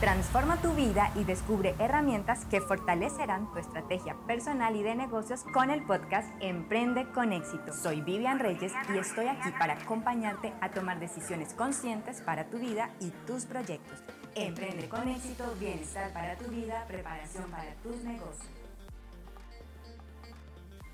Transforma tu vida y descubre herramientas que fortalecerán tu estrategia personal y de negocios con el podcast Emprende con éxito. Soy Vivian Reyes y estoy aquí para acompañarte a tomar decisiones conscientes para tu vida y tus proyectos. Emprende con éxito, bienestar para tu vida, preparación para tus negocios.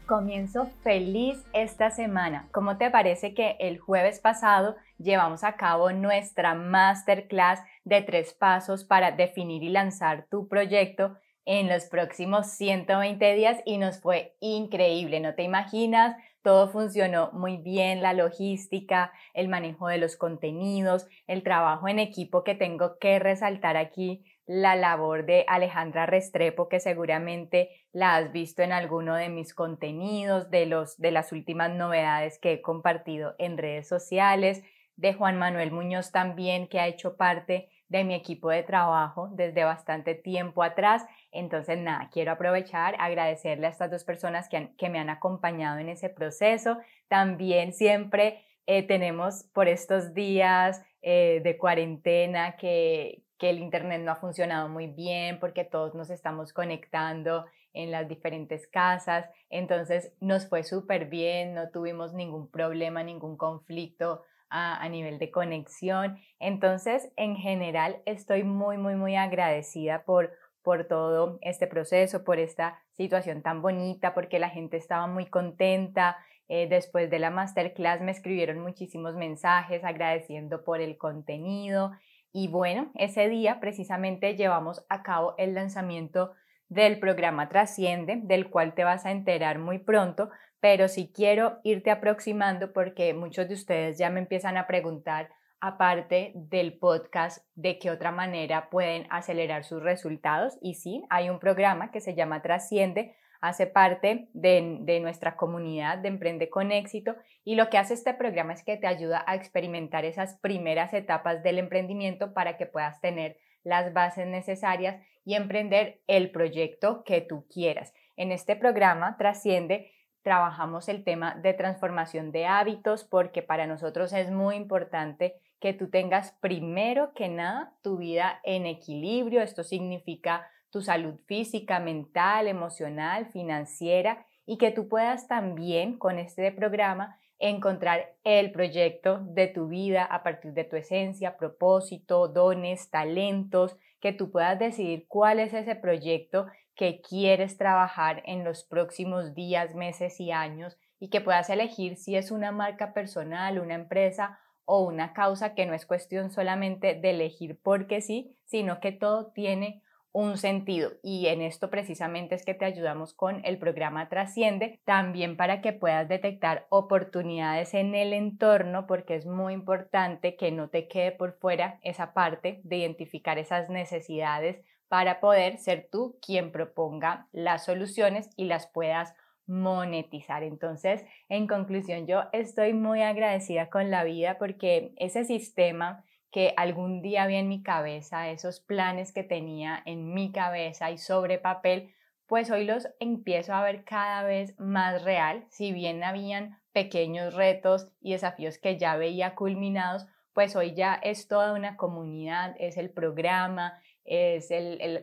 Comienzo feliz esta semana. ¿Cómo te parece que el jueves pasado llevamos a cabo nuestra masterclass de tres pasos para definir y lanzar tu proyecto en los próximos 120 días y nos fue increíble, no te imaginas, todo funcionó muy bien, la logística, el manejo de los contenidos, el trabajo en equipo que tengo que resaltar aquí la labor de Alejandra Restrepo, que seguramente la has visto en alguno de mis contenidos, de, los, de las últimas novedades que he compartido en redes sociales, de Juan Manuel Muñoz también, que ha hecho parte de mi equipo de trabajo desde bastante tiempo atrás. Entonces, nada, quiero aprovechar, agradecerle a estas dos personas que, que me han acompañado en ese proceso. También siempre eh, tenemos por estos días eh, de cuarentena que, que el Internet no ha funcionado muy bien porque todos nos estamos conectando en las diferentes casas. Entonces nos fue súper bien, no tuvimos ningún problema, ningún conflicto a, nivel de conexión. Entonces, en general, estoy muy, muy, muy agradecida por, por todo este proceso, por esta situación tan bonita, porque la gente estaba muy contenta. Eh, después de la masterclass me escribieron muchísimos mensajes agradeciendo por el contenido y bueno, ese día precisamente llevamos a cabo el lanzamiento del programa Trasciende, del cual te vas a enterar muy pronto, pero sí quiero irte aproximando porque muchos de ustedes ya me empiezan a preguntar, aparte del podcast, de qué otra manera pueden acelerar sus resultados. Y sí, hay un programa que se llama Trasciende, hace parte de, nuestra comunidad de Emprende con éxito y lo que hace este programa es que te ayuda a experimentar esas primeras etapas del emprendimiento para que puedas tener las bases necesarias y emprender el proyecto que tú quieras. En este programa Trasciende trabajamos el tema de transformación de hábitos porque para nosotros es muy importante que tú tengas primero que nada tu vida en equilibrio. Esto significa tu salud física, mental, emocional, financiera y que tú puedas también con este programa encontrar el proyecto de tu vida a partir de tu esencia, propósito, dones, talentos, que tú puedas decidir cuál es ese proyecto que quieres trabajar en los próximos días, meses y años y que puedas elegir si es una marca personal, una empresa o una causa que no es cuestión solamente de elegir porque sí, sino que todo tiene un sentido y en esto precisamente es que te ayudamos con el programa Trasciende, también para que puedas detectar oportunidades en el entorno porque es muy importante que no te quede por fuera esa parte de identificar esas necesidades para poder ser tú quien proponga las soluciones y las puedas monetizar. Entonces, en conclusión, yo estoy muy agradecida con la vida porque ese sistema que algún día había en mi cabeza, esos planes que tenía en mi cabeza y sobre papel, pues hoy los empiezo a ver cada vez más real, si bien habían pequeños retos y desafíos que ya veía culminados, pues hoy ya es toda una comunidad, es el programa, es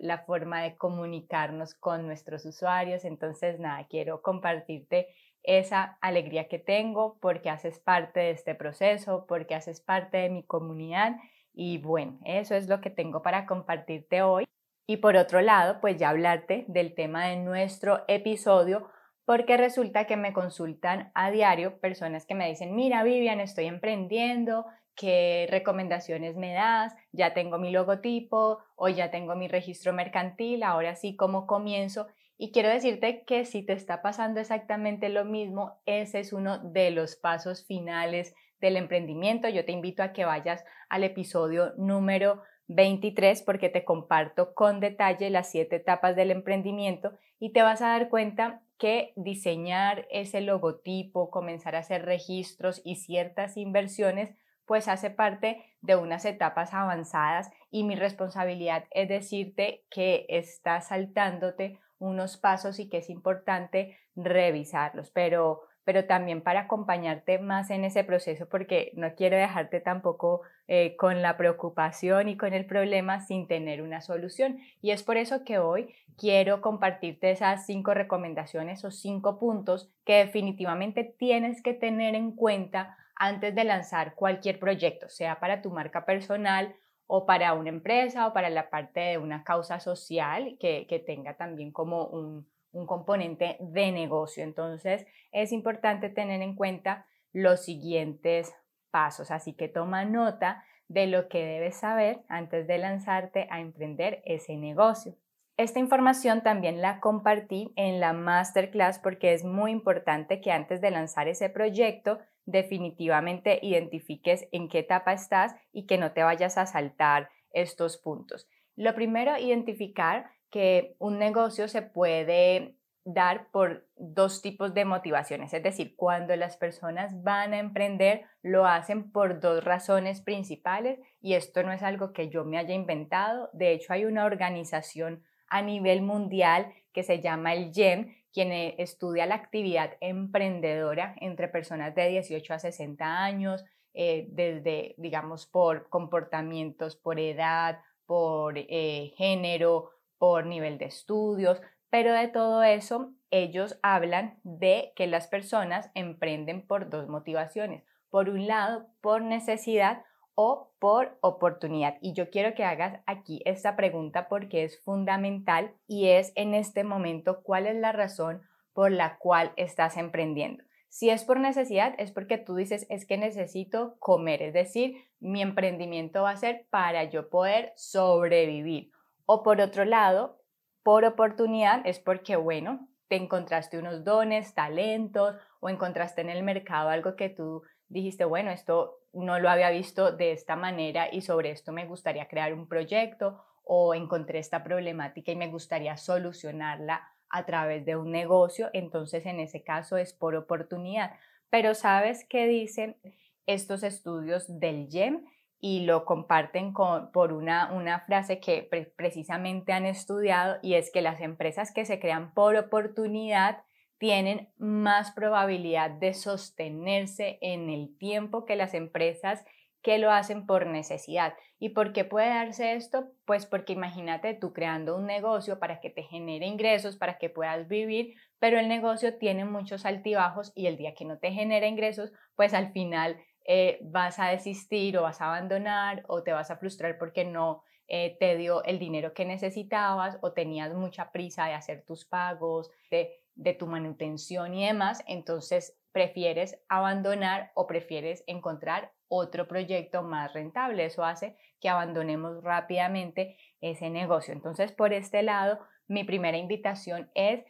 la forma de comunicarnos con nuestros usuarios. Entonces, nada, quiero compartirte esa alegría que tengo porque haces parte de este proceso, porque haces parte de mi comunidad y bueno, eso es lo que tengo para compartirte hoy. Y por otro lado, pues ya hablarte del tema de nuestro episodio porque resulta que me consultan a diario personas que me dicen, mira Vivian, estoy emprendiendo, ¿qué recomendaciones me das? Ya tengo mi logotipo o ya tengo mi registro mercantil, ahora sí, ¿cómo comienzo? Y quiero decirte que si te está pasando exactamente lo mismo, ese es uno de los pasos finales del emprendimiento. Yo te invito a que vayas al episodio número 23 porque te comparto con detalle las siete etapas del emprendimiento y te vas a dar cuenta que diseñar ese logotipo, comenzar a hacer registros y ciertas inversiones pues hace parte de unas etapas avanzadas y mi responsabilidad es decirte que estás saltándote unos pasos y que es importante revisarlos. Pero pero también para acompañarte más en ese proceso porque no quiero dejarte tampoco eh, con la preocupación y con el problema sin tener una solución. Y es por eso que hoy quiero compartirte esas cinco recomendaciones o cinco puntos que definitivamente tienes que tener en cuenta antes de lanzar cualquier proyecto, sea para tu marca personal o para una empresa o para la parte de una causa social que, que tenga también como un, un componente de negocio. Entonces, es importante tener en cuenta los siguientes pasos. Así que toma nota de lo que debes saber antes de lanzarte a emprender ese negocio. Esta información también la compartí en la masterclass porque es muy importante que antes de lanzar ese proyecto definitivamente identifiques en qué etapa estás y que no te vayas a saltar estos puntos. Lo primero, identificar que un negocio se puede dar por dos tipos de motivaciones, es decir, cuando las personas van a emprender lo hacen por dos razones principales y esto no es algo que yo me haya inventado, de hecho hay una organización a nivel mundial que se llama el GEM, quien eh, estudia la actividad emprendedora entre personas de 18 a 60 años, eh, desde, digamos, por comportamientos, por edad, por eh, género, por nivel de estudios, pero de todo eso ellos hablan de que las personas emprenden por dos motivaciones. Por un lado, por necesidad o por oportunidad. Y yo quiero que hagas aquí esta pregunta porque es fundamental y es en este momento cuál es la razón por la cual estás emprendiendo. Si es por necesidad, es porque tú dices, es que necesito comer, es decir, mi emprendimiento va a ser para yo poder sobrevivir. O por otro lado, por oportunidad, es porque, bueno, te encontraste unos dones, talentos o encontraste en el mercado algo que tú dijiste, bueno, esto no lo había visto de esta manera y sobre esto me gustaría crear un proyecto o encontré esta problemática y me gustaría solucionarla a través de un negocio, entonces en ese caso es por oportunidad. Pero ¿sabes qué dicen estos estudios del GEM? Y lo comparten por una, una frase que precisamente han estudiado y es que las empresas que se crean por oportunidad tienen más probabilidad de sostenerse en el tiempo que las empresas que lo hacen por necesidad. ¿Y por qué puede darse esto? Pues porque imagínate tú creando un negocio para que te genere ingresos, para que puedas vivir, pero el negocio tiene muchos altibajos y el día que no te genera ingresos, pues al final eh, vas a desistir o vas a abandonar o te vas a frustrar porque no eh, te dio el dinero que necesitabas o tenías mucha prisa de hacer tus pagos, de de tu manutención y demás, entonces prefieres abandonar o prefieres encontrar otro proyecto más rentable. Eso hace que abandonemos rápidamente ese negocio. Entonces, por este lado, mi primera invitación es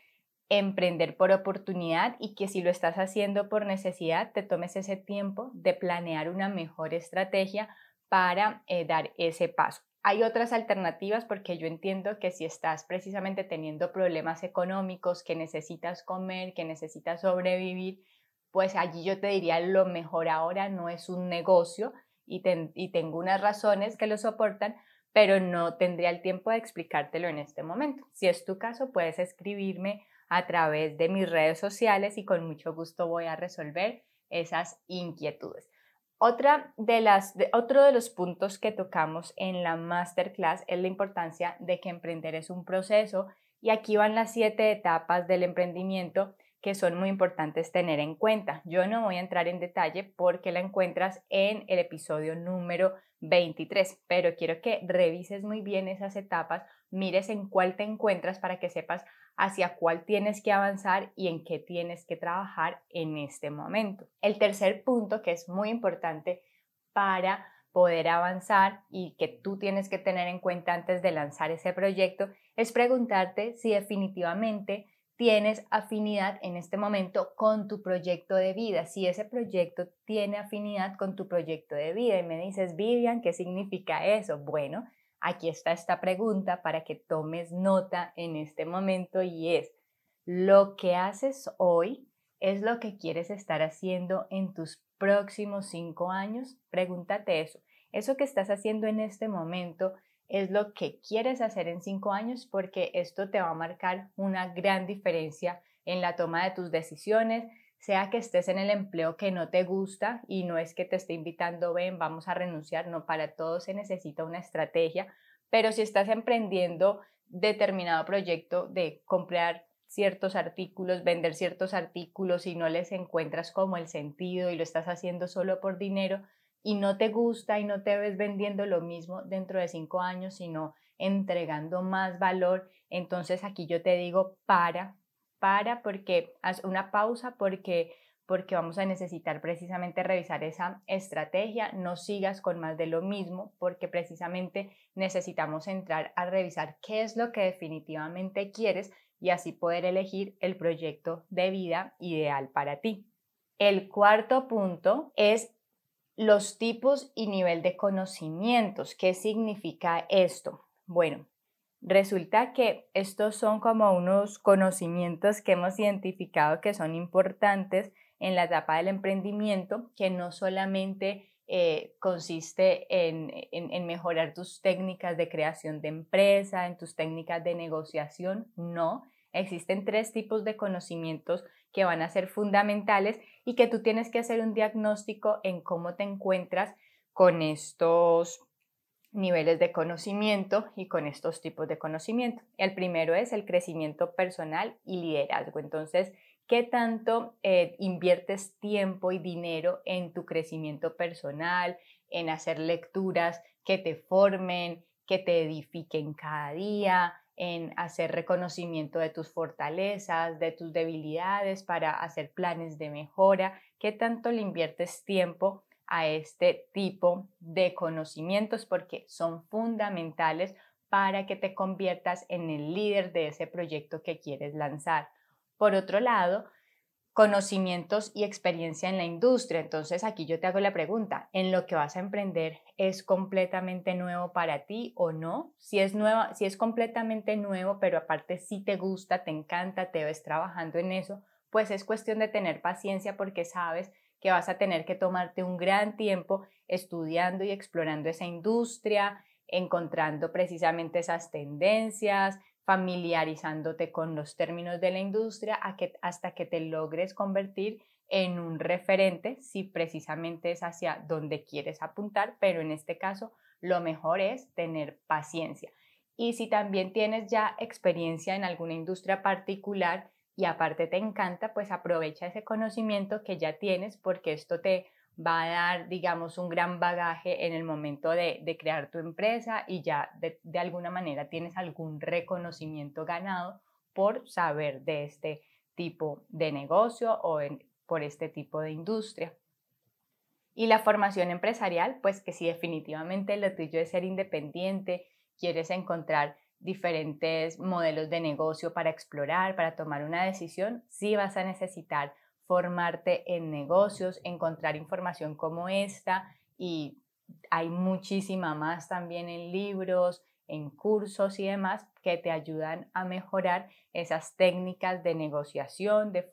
emprender por oportunidad y que si lo estás haciendo por necesidad, te tomes ese tiempo de planear una mejor estrategia para eh, dar ese paso. Hay otras alternativas porque yo entiendo que si estás precisamente teniendo problemas económicos, que necesitas comer, que necesitas sobrevivir, pues allí yo te diría lo mejor ahora no es un negocio y, tengo unas razones que lo soportan, pero no tendría el tiempo de explicártelo en este momento. Si es tu caso, puedes escribirme a través de mis redes sociales y con mucho gusto voy a resolver esas inquietudes. Otra de las, otro de los puntos que tocamos en la masterclass es la importancia de que emprender es un proceso y aquí van las siete etapas del emprendimiento que son muy importantes tener en cuenta. Yo no voy a entrar en detalle porque la encuentras en el episodio número 23, pero quiero que revises muy bien esas etapas, mires en cuál te encuentras para que sepas hacia cuál tienes que avanzar y en qué tienes que trabajar en este momento. El tercer punto que es muy importante para poder avanzar y que tú tienes que tener en cuenta antes de lanzar ese proyecto es preguntarte si definitivamente tienes afinidad en este momento con tu proyecto de vida, si ese proyecto tiene afinidad con tu proyecto de vida. Y me dices, Vivian, ¿qué significa eso? Bueno, Aquí está esta pregunta para que tomes nota en este momento y es, ¿lo que haces hoy es lo que quieres estar haciendo en tus próximos cinco años? Pregúntate eso. ¿Eso que estás haciendo en este momento es lo que quieres hacer en cinco años? Porque esto te va a marcar una gran diferencia en la toma de tus decisiones, sea que estés en el empleo que no te gusta y no es que te esté invitando, ven, vamos a renunciar, no, para todo se necesita una estrategia, pero si estás emprendiendo determinado proyecto de comprar ciertos artículos, vender ciertos artículos y no les encuentras como el sentido y lo estás haciendo solo por dinero y no te gusta y no te ves vendiendo lo mismo dentro de cinco años, sino entregando más valor, entonces aquí yo te digo, para, para porque haz una pausa porque porque vamos a necesitar precisamente revisar esa estrategia, no sigas con más de lo mismo, porque precisamente necesitamos entrar a revisar qué es lo que definitivamente quieres y así poder elegir el proyecto de vida ideal para ti. El cuarto punto es los tipos y nivel de conocimientos. ¿Qué significa esto? Bueno, resulta que estos son como unos conocimientos que hemos identificado que son importantes en la etapa del emprendimiento, que no solamente eh, consiste en, en, mejorar tus técnicas de creación de empresa, en tus técnicas de negociación, no. Existen tres tipos de conocimientos que van a ser fundamentales y que tú tienes que hacer un diagnóstico en cómo te encuentras con estos niveles de conocimiento y con estos tipos de conocimiento. El primero es el crecimiento personal y liderazgo. Entonces, ¿qué tanto eh, inviertes tiempo y dinero en tu crecimiento personal, en hacer lecturas que te formen, que te edifiquen cada día, en hacer reconocimiento de tus fortalezas, de tus debilidades para hacer planes de mejora? ¿Qué tanto le inviertes tiempo a este tipo de conocimientos porque son fundamentales para que te conviertas en el líder de ese proyecto que quieres lanzar. Por otro lado, conocimientos y experiencia en la industria. Entonces aquí yo te hago la pregunta, ¿en lo que vas a emprender es completamente nuevo para ti o no? Si es nueva, si es completamente nuevo, pero aparte si te gusta, te encanta, te ves trabajando en eso, pues es cuestión de tener paciencia porque sabes que vas a tener que tomarte un gran tiempo estudiando y explorando esa industria, encontrando precisamente esas tendencias, familiarizándote con los términos de la industria hasta que te logres convertir en un referente si precisamente es hacia donde quieres apuntar, pero en este caso lo mejor es tener paciencia. Y si también tienes ya experiencia en alguna industria particular, y aparte te encanta, pues aprovecha ese conocimiento que ya tienes porque esto te va a dar, digamos, un gran bagaje en el momento de, crear tu empresa y ya de, alguna manera tienes algún reconocimiento ganado por saber de este tipo de negocio o por este tipo de industria. Y la formación empresarial, pues que si definitivamente lo tuyo es ser independiente, quieres encontrar diferentes modelos de negocio para explorar, para tomar una decisión, sí vas a necesitar formarte en negocios, encontrar información como esta y hay muchísima más también en libros, en cursos y demás que te ayudan a mejorar esas técnicas de negociación, de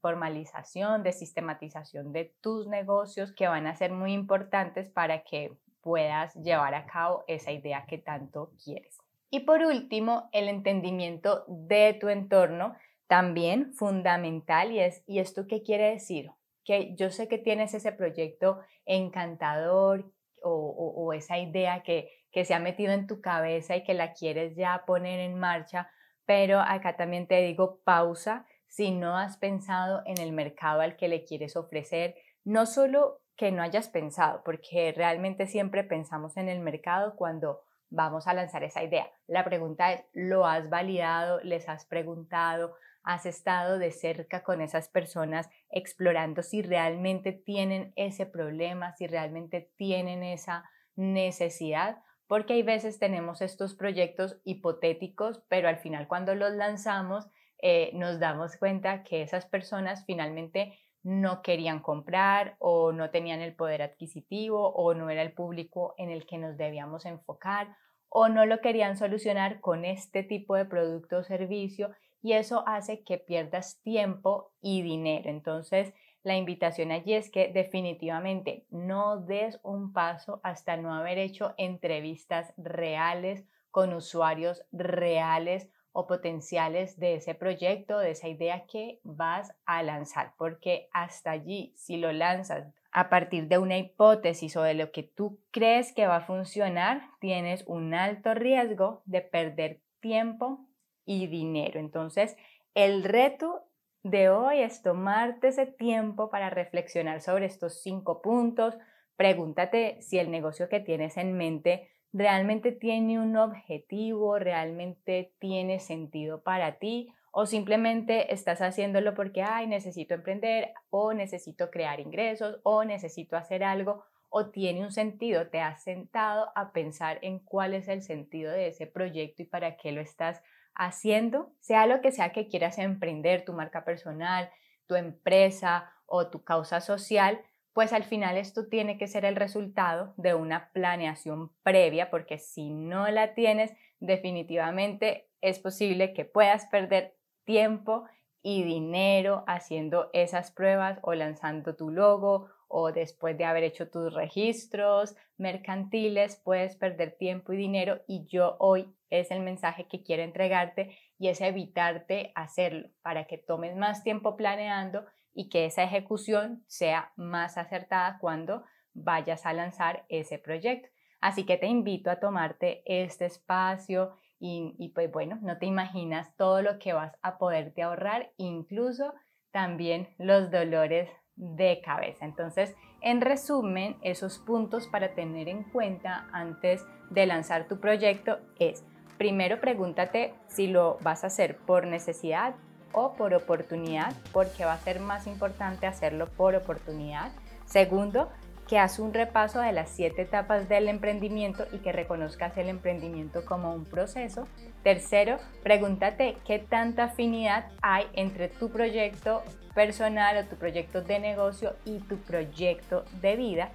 formalización, de sistematización de tus negocios que van a ser muy importantes para que puedas llevar a cabo esa idea que tanto quieres. Y por último, el entendimiento de tu entorno, también fundamental, y es, ¿y esto qué quiere decir? Que yo sé que tienes ese proyecto encantador o, esa idea que, que se ha metido en tu cabeza y que la quieres ya poner en marcha, pero acá también te digo pausa si no has pensado en el mercado al que le quieres ofrecer, no solo que no hayas pensado, porque realmente siempre pensamos en el mercado cuando vamos a lanzar esa idea. La pregunta es, ¿lo has validado? ¿Les has preguntado? ¿Has estado de cerca con esas personas explorando si realmente tienen ese problema, si realmente tienen esa necesidad? Porque hay veces tenemos estos proyectos hipotéticos, pero al final cuando los lanzamos eh, nos damos cuenta que esas personas finalmente no querían comprar o no tenían el poder adquisitivo o no era el público en el que nos debíamos enfocar o no lo querían solucionar con este tipo de producto o servicio y eso hace que pierdas tiempo y dinero. Entonces, la invitación allí es que definitivamente no des un paso hasta no haber hecho entrevistas reales con usuarios reales o potenciales de ese proyecto, de esa idea que vas a lanzar, porque hasta allí, si lo lanzas a partir de una hipótesis o de lo que tú crees que va a funcionar, tienes un alto riesgo de perder tiempo y dinero. Entonces, el reto de hoy es tomarte ese tiempo para reflexionar sobre estos cinco puntos. Pregúntate si el negocio que tienes en mente realmente tiene un objetivo, realmente tiene sentido para ti o simplemente estás haciéndolo porque, ay, necesito emprender o necesito crear ingresos o necesito hacer algo o tiene un sentido, te has sentado a pensar en cuál es el sentido de ese proyecto y para qué lo estás haciendo, sea lo que sea que quieras emprender, tu marca personal, tu empresa o tu causa social, pues al final esto tiene que ser el resultado de una planeación previa, porque si no la tienes, definitivamente es posible que puedas perder tiempo y dinero haciendo esas pruebas o lanzando tu logo o después de haber hecho tus registros mercantiles, puedes perder tiempo y dinero y yo hoy es el mensaje que quiero entregarte y es evitarte hacerlo. Para que tomes más tiempo planeando y que esa ejecución sea más acertada cuando vayas a lanzar ese proyecto. Así que te invito a tomarte este espacio y, pues bueno, no te imaginas todo lo que vas a poderte ahorrar, incluso también los dolores de cabeza. Entonces, en resumen, esos puntos para tener en cuenta antes de lanzar tu proyecto es, primero pregúntate si lo vas a hacer por necesidad o por oportunidad, porque va a ser más importante hacerlo por oportunidad. Segundo, que hagas un repaso de las siete etapas del emprendimiento y que reconozcas el emprendimiento como un proceso. Tercero, pregúntate qué tanta afinidad hay entre tu proyecto personal o tu proyecto de negocio y tu proyecto de vida.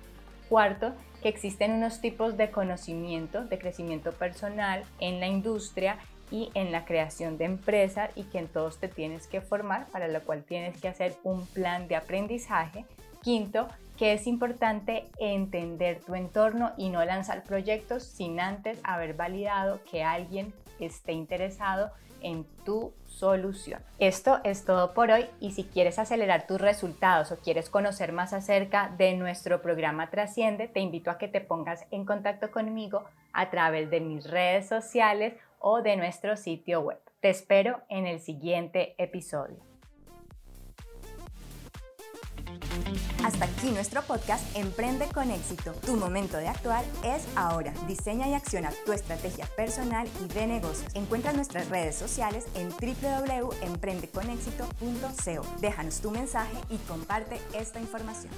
Cuarto, que existen unos tipos de conocimiento, de crecimiento personal en la industria y en la creación de empresas y que en todos te tienes que formar, para lo cual tienes que hacer un plan de aprendizaje. Quinto, que es importante entender tu entorno y no lanzar proyectos sin antes haber validado que alguien esté interesado en tu solución. Esto es todo por hoy y si quieres acelerar tus resultados o quieres conocer más acerca de nuestro programa Trasciende, te invito a que te pongas en contacto conmigo a través de mis redes sociales o de nuestro sitio web. Te espero en el siguiente episodio. Hasta aquí nuestro podcast Emprende con éxito. Tu momento de actuar es ahora. Diseña y acciona tu estrategia personal y de negocios. Encuentra nuestras redes sociales en www.emprendeconexito.co. Déjanos tu mensaje y comparte esta información.